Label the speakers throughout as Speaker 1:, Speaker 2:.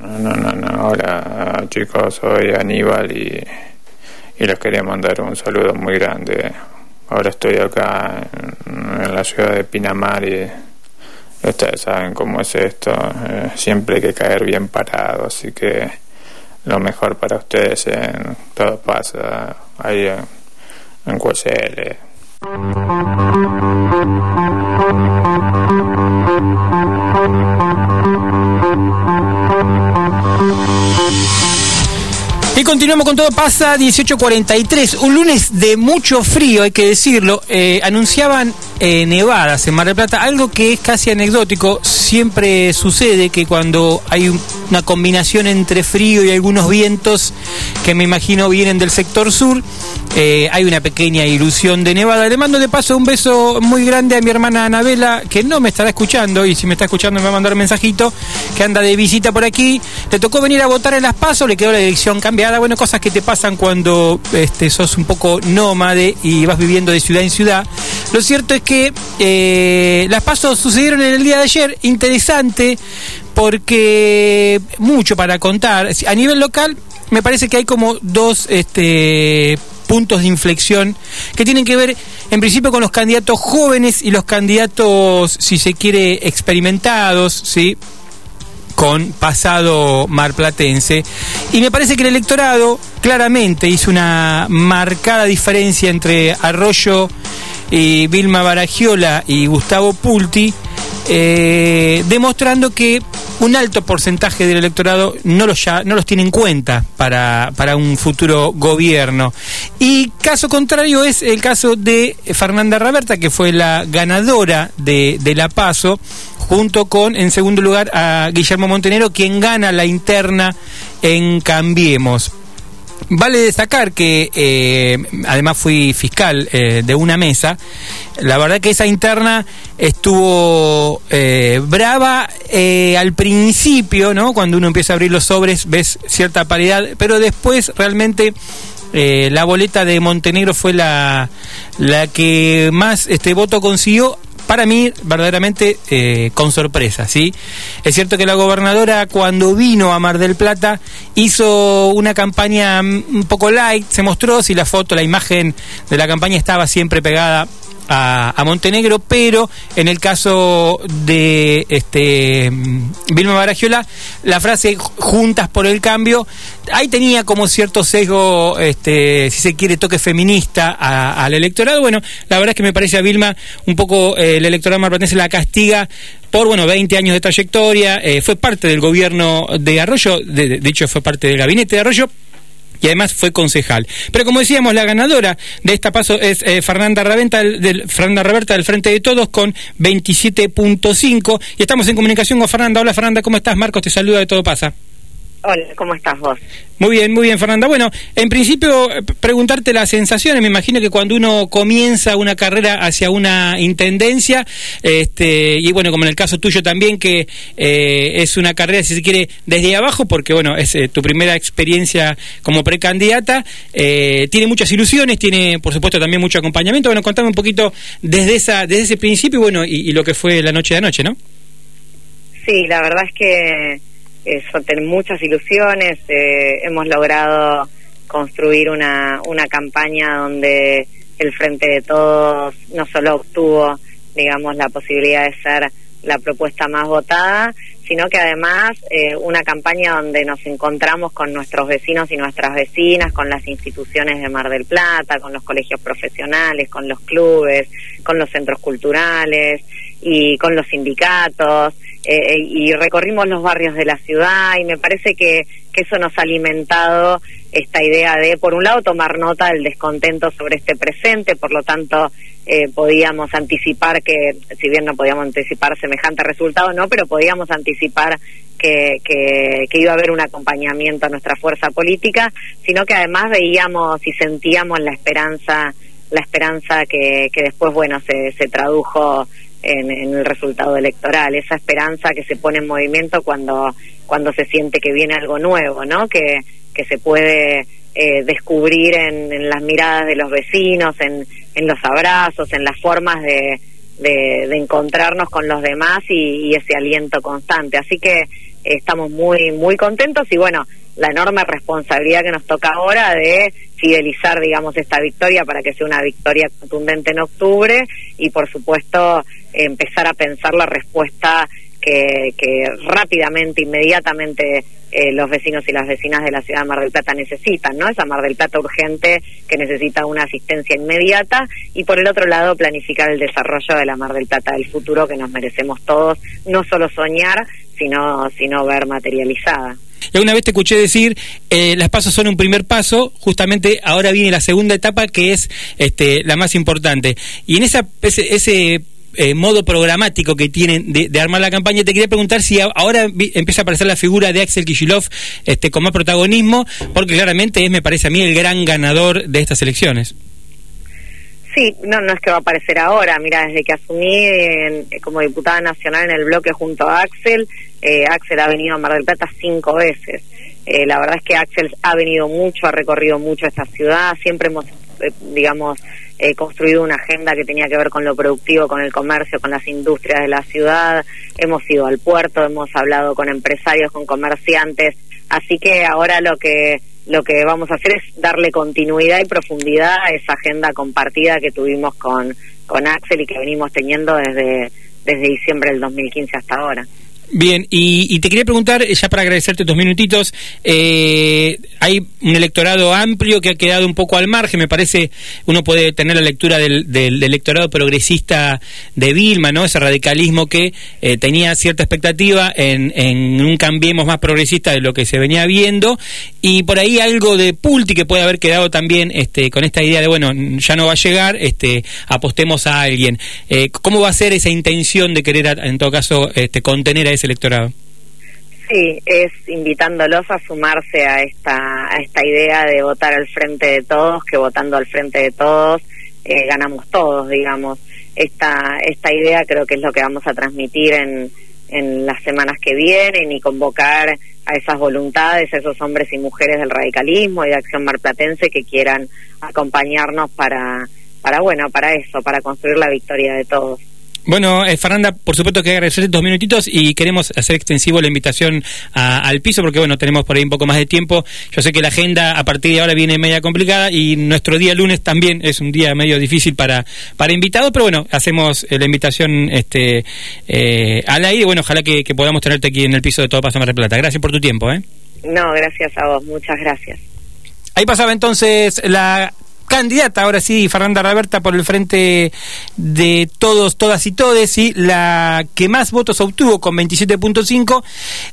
Speaker 1: No, no, no. Hola chicos, soy Aníbal y, y les quería mandar un saludo muy grande. Ahora estoy acá en, la ciudad de Pinamar y ustedes saben cómo es esto. Eh, siempre hay que caer bien parado, así que lo mejor para ustedes en todo pasa ahí en, en QSL.
Speaker 2: Y continuamos con todo pasa 1843, un lunes de mucho frío, hay que decirlo. Eh, anunciaban eh, nevadas en Mar del Plata, algo que es casi anecdótico. Siempre sucede que cuando hay una combinación entre frío y algunos vientos que me imagino vienen del sector sur, eh, hay una pequeña ilusión de nevada. Le mando de paso un beso muy grande a mi hermana Anabela, que no me estará escuchando, y si me está escuchando me va a mandar un mensajito, que anda de visita por aquí. Le tocó venir a votar en las pasos, le quedó la dirección cambiada. Bueno, cosas que te pasan cuando este, sos un poco nómade y vas viviendo de ciudad en ciudad. Lo cierto es que eh, las pasos sucedieron en el día de ayer, interesante, porque mucho para contar. A nivel local, me parece que hay como dos este, puntos de inflexión que tienen que ver en principio con los candidatos jóvenes y los candidatos, si se quiere, experimentados, ¿sí? con pasado marplatense. Y me parece que el electorado claramente hizo una marcada diferencia entre Arroyo y Vilma Baragiola y Gustavo Pulti, eh, demostrando que un alto porcentaje del electorado no los, ya, no los tiene en cuenta para, para un futuro gobierno. Y caso contrario es el caso de Fernanda Raberta, que fue la ganadora de, La Paso, junto con, en segundo lugar, a Guillermo Montenero, quien gana la interna en Cambiemos. Vale destacar que eh, además fui fiscal eh, de una mesa. La verdad que esa interna estuvo eh, brava al principio, ¿no? Cuando uno empieza a abrir los sobres ves cierta paridad, pero después realmente la boleta de Montenegro fue la, la que más este voto consiguió para mí verdaderamente eh, con sorpresa, ¿sí? Es cierto que la gobernadora cuando vino a Mar del Plata hizo una campaña un poco light, se mostró, si la foto, la imagen de la campaña estaba siempre pegada a, Montenegro, pero en el caso de este Vilma Baragiola, la frase juntas por el cambio, ahí tenía como cierto sesgo, este, si se quiere, toque feminista al electorado. Bueno, la verdad es que me parece a Vilma un poco eh, el electorado marplatense la castiga por bueno 20 años de trayectoria, eh, fue parte del gobierno de Arroyo, de, de hecho fue parte del gabinete de Arroyo, y además fue concejal. Pero como decíamos, la ganadora de esta paso es eh, Fernanda, Raventa, del, Fernanda Reverta del Frente de Todos con 27.5 y estamos en comunicación con Fernanda. Hola Fernanda, ¿cómo estás? Marcos te saluda de Todo Pasa.
Speaker 3: Hola, ¿cómo estás vos?
Speaker 2: Muy bien, muy bien, Fernanda. Bueno, en principio, eh, preguntarte las sensaciones. Me imagino que cuando uno comienza una carrera hacia una intendencia, este, y bueno, como en el caso tuyo también, que eh, es una carrera, si se quiere, desde abajo, porque bueno, es eh, tu primera experiencia como precandidata, tiene muchas ilusiones, tiene, por supuesto, también mucho acompañamiento. Bueno, contame un poquito desde, esa, desde ese principio, bueno, y, y lo que fue la noche de anoche, ¿no?
Speaker 3: Sí, la verdad es que eso, tener muchas ilusiones. Eh, hemos logrado construir una, una campaña donde el Frente de Todos no solo obtuvo, digamos, la posibilidad de ser la propuesta más votada, sino que además eh, una campaña donde nos encontramos con nuestros vecinos y nuestras vecinas, con las instituciones de Mar del Plata, con los colegios profesionales, con los clubes, con los centros culturales y con los sindicatos. Eh, y recorrimos los barrios de la ciudad y me parece que, que eso nos ha alimentado esta idea de, por un lado, tomar nota del descontento sobre este presente, por lo tanto, eh, podíamos anticipar que, si bien no podíamos anticipar semejante resultado, no, pero podíamos anticipar que, que, iba a haber un acompañamiento a nuestra fuerza política, sino que además veíamos y sentíamos la esperanza, la esperanza que, que después, bueno, se, se tradujo en, el resultado electoral, esa esperanza que se pone en movimiento cuando, cuando se siente que viene algo nuevo, ¿no? Que, que se puede eh, descubrir en, las miradas de los vecinos, en, en los abrazos, en las formas de, de, encontrarnos con los demás y, ese aliento constante. Así que estamos muy, muy contentos y bueno, la enorme responsabilidad que nos toca ahora de fidelizar, digamos, esta victoria para que sea una victoria contundente en octubre y, por supuesto, empezar a pensar la respuesta que, rápidamente, inmediatamente eh, los vecinos y las vecinas de la ciudad de Mar del Plata necesitan, ¿no? Esa Mar del Plata urgente que necesita una asistencia inmediata y por el otro lado planificar el desarrollo de la Mar del Plata del futuro que nos merecemos todos, no solo soñar, sino, sino ver materializada.
Speaker 2: Y alguna vez te escuché decir, eh, las pasos son un primer paso, justamente ahora viene la segunda etapa que es este, la más importante. Y en esa, ese eh, modo programático que tienen de, armar la campaña, te quería preguntar si ahora empieza a aparecer la figura de Axel Kishilov este, con más protagonismo, porque claramente es, me parece a mí, el gran ganador de estas elecciones.
Speaker 3: Sí, no, no es que va a aparecer ahora. Mira, desde que asumí como diputada nacional en el bloque junto a Axel, eh, Axel ha venido a Mar del Plata cinco veces. Eh, la verdad es que Axel ha venido mucho, ha recorrido mucho esta ciudad. Siempre hemos, digamos, eh, construido una agenda que tenía que ver con lo productivo, con el comercio, con las industrias de la ciudad. Hemos ido al puerto, hemos hablado con empresarios, con comerciantes. Así que ahora lo que lo que vamos a hacer es darle continuidad y profundidad a esa agenda compartida que tuvimos con, con Axel y que venimos teniendo desde, desde diciembre del 2015 hasta ahora.
Speaker 2: Bien, y, te quería preguntar, ya para agradecerte dos minutitos, eh, hay un electorado amplio que ha quedado un poco al margen, me parece, uno puede tener la lectura del, electorado progresista de Vilma, ¿no? Ese radicalismo que eh, tenía cierta expectativa en, en, un cambiemos más progresista de lo que se venía viendo, y por ahí algo de Pulti que puede haber quedado también este, con esta idea de, bueno, ya no va a llegar, este, apostemos a alguien. Eh, ¿Cómo va a ser esa intención de querer, en todo caso, este, contener a ese electorado.
Speaker 3: Sí, es invitándolos a sumarse a esta, a esta idea de votar al frente de todos, que votando al frente de todos eh, ganamos todos, digamos. Esta, esta idea creo que es lo que vamos a transmitir en, en las semanas que vienen y convocar a esas voluntades, a esos hombres y mujeres del radicalismo y de acción marplatense que quieran acompañarnos para, para bueno, para eso, para construir la victoria de todos.
Speaker 2: Bueno, eh, Fernanda, por supuesto que agradecerte dos minutitos y queremos hacer extensivo la invitación al piso porque, bueno, tenemos por ahí un poco más de tiempo. Yo sé que la agenda a partir de ahora viene media complicada y nuestro día lunes también es un día medio difícil para, para invitados, pero bueno, hacemos eh, la invitación este, eh, al aire. Bueno, ojalá que, podamos tenerte aquí en el piso de Todo Pasa Mar de Plata. Gracias por tu tiempo. ¿eh?
Speaker 3: No, gracias a vos, muchas gracias.
Speaker 2: Ahí pasaba entonces la candidata, ahora sí, Fernanda Raberta por el frente de todos, todas y todes, y la que más votos obtuvo con 27.5,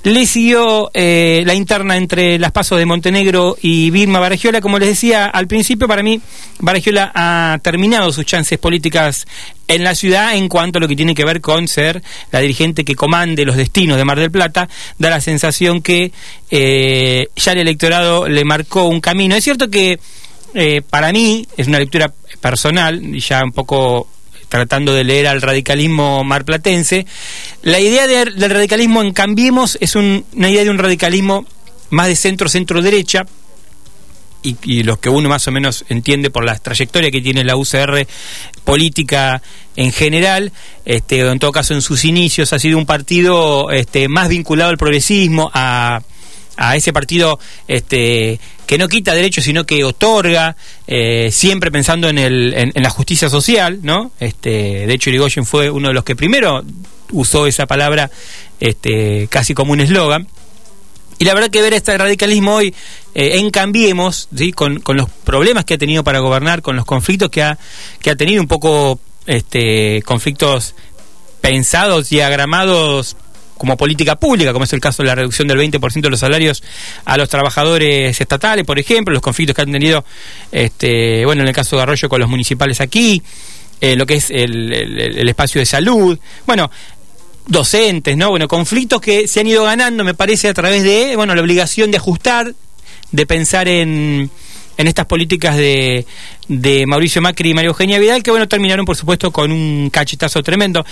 Speaker 2: le siguió eh, la interna entre las pasos de Montenegro y Vilma Baragiola. Como les decía al principio, para mí, Baragiola ha terminado sus chances políticas en la ciudad en cuanto a lo que tiene que ver con ser la dirigente que comande los destinos de Mar del Plata, da la sensación que eh, ya el electorado le marcó un camino. Es cierto que eh, para mí, es una lectura personal, y ya un poco tratando de leer al radicalismo marplatense, la idea del radicalismo en Cambiemos es una idea de un radicalismo más de centro-centro-derecha, y los que uno más o menos entiende por la trayectoria que tiene la UCR política en general, este, en todo caso en sus inicios ha sido un partido este, más vinculado al progresismo, a a ese partido este, que no quita derechos, sino que otorga, eh, siempre pensando en, el, en, la justicia social, ¿no? Este, de hecho, Irigoyen fue uno de los que primero usó esa palabra este, casi como un eslogan. Y la verdad que ver este radicalismo hoy eh, en Cambiemos, ¿sí? con, con los problemas que ha tenido para gobernar, con los conflictos que ha, que ha tenido, un poco este, conflictos pensados y agramados como política pública, como es el caso de la reducción del 20% de los salarios a los trabajadores estatales, por ejemplo, los conflictos que han tenido, este, bueno, en el caso de Arroyo con los municipales aquí, eh, lo que es el, el, espacio de salud, bueno, docentes, ¿no? Bueno, conflictos que se han ido ganando, me parece, a través de, bueno, la obligación de ajustar, de pensar en en estas políticas de, de Mauricio Macri y María Eugenia Vidal, que bueno, terminaron por supuesto con un cachetazo tremendo.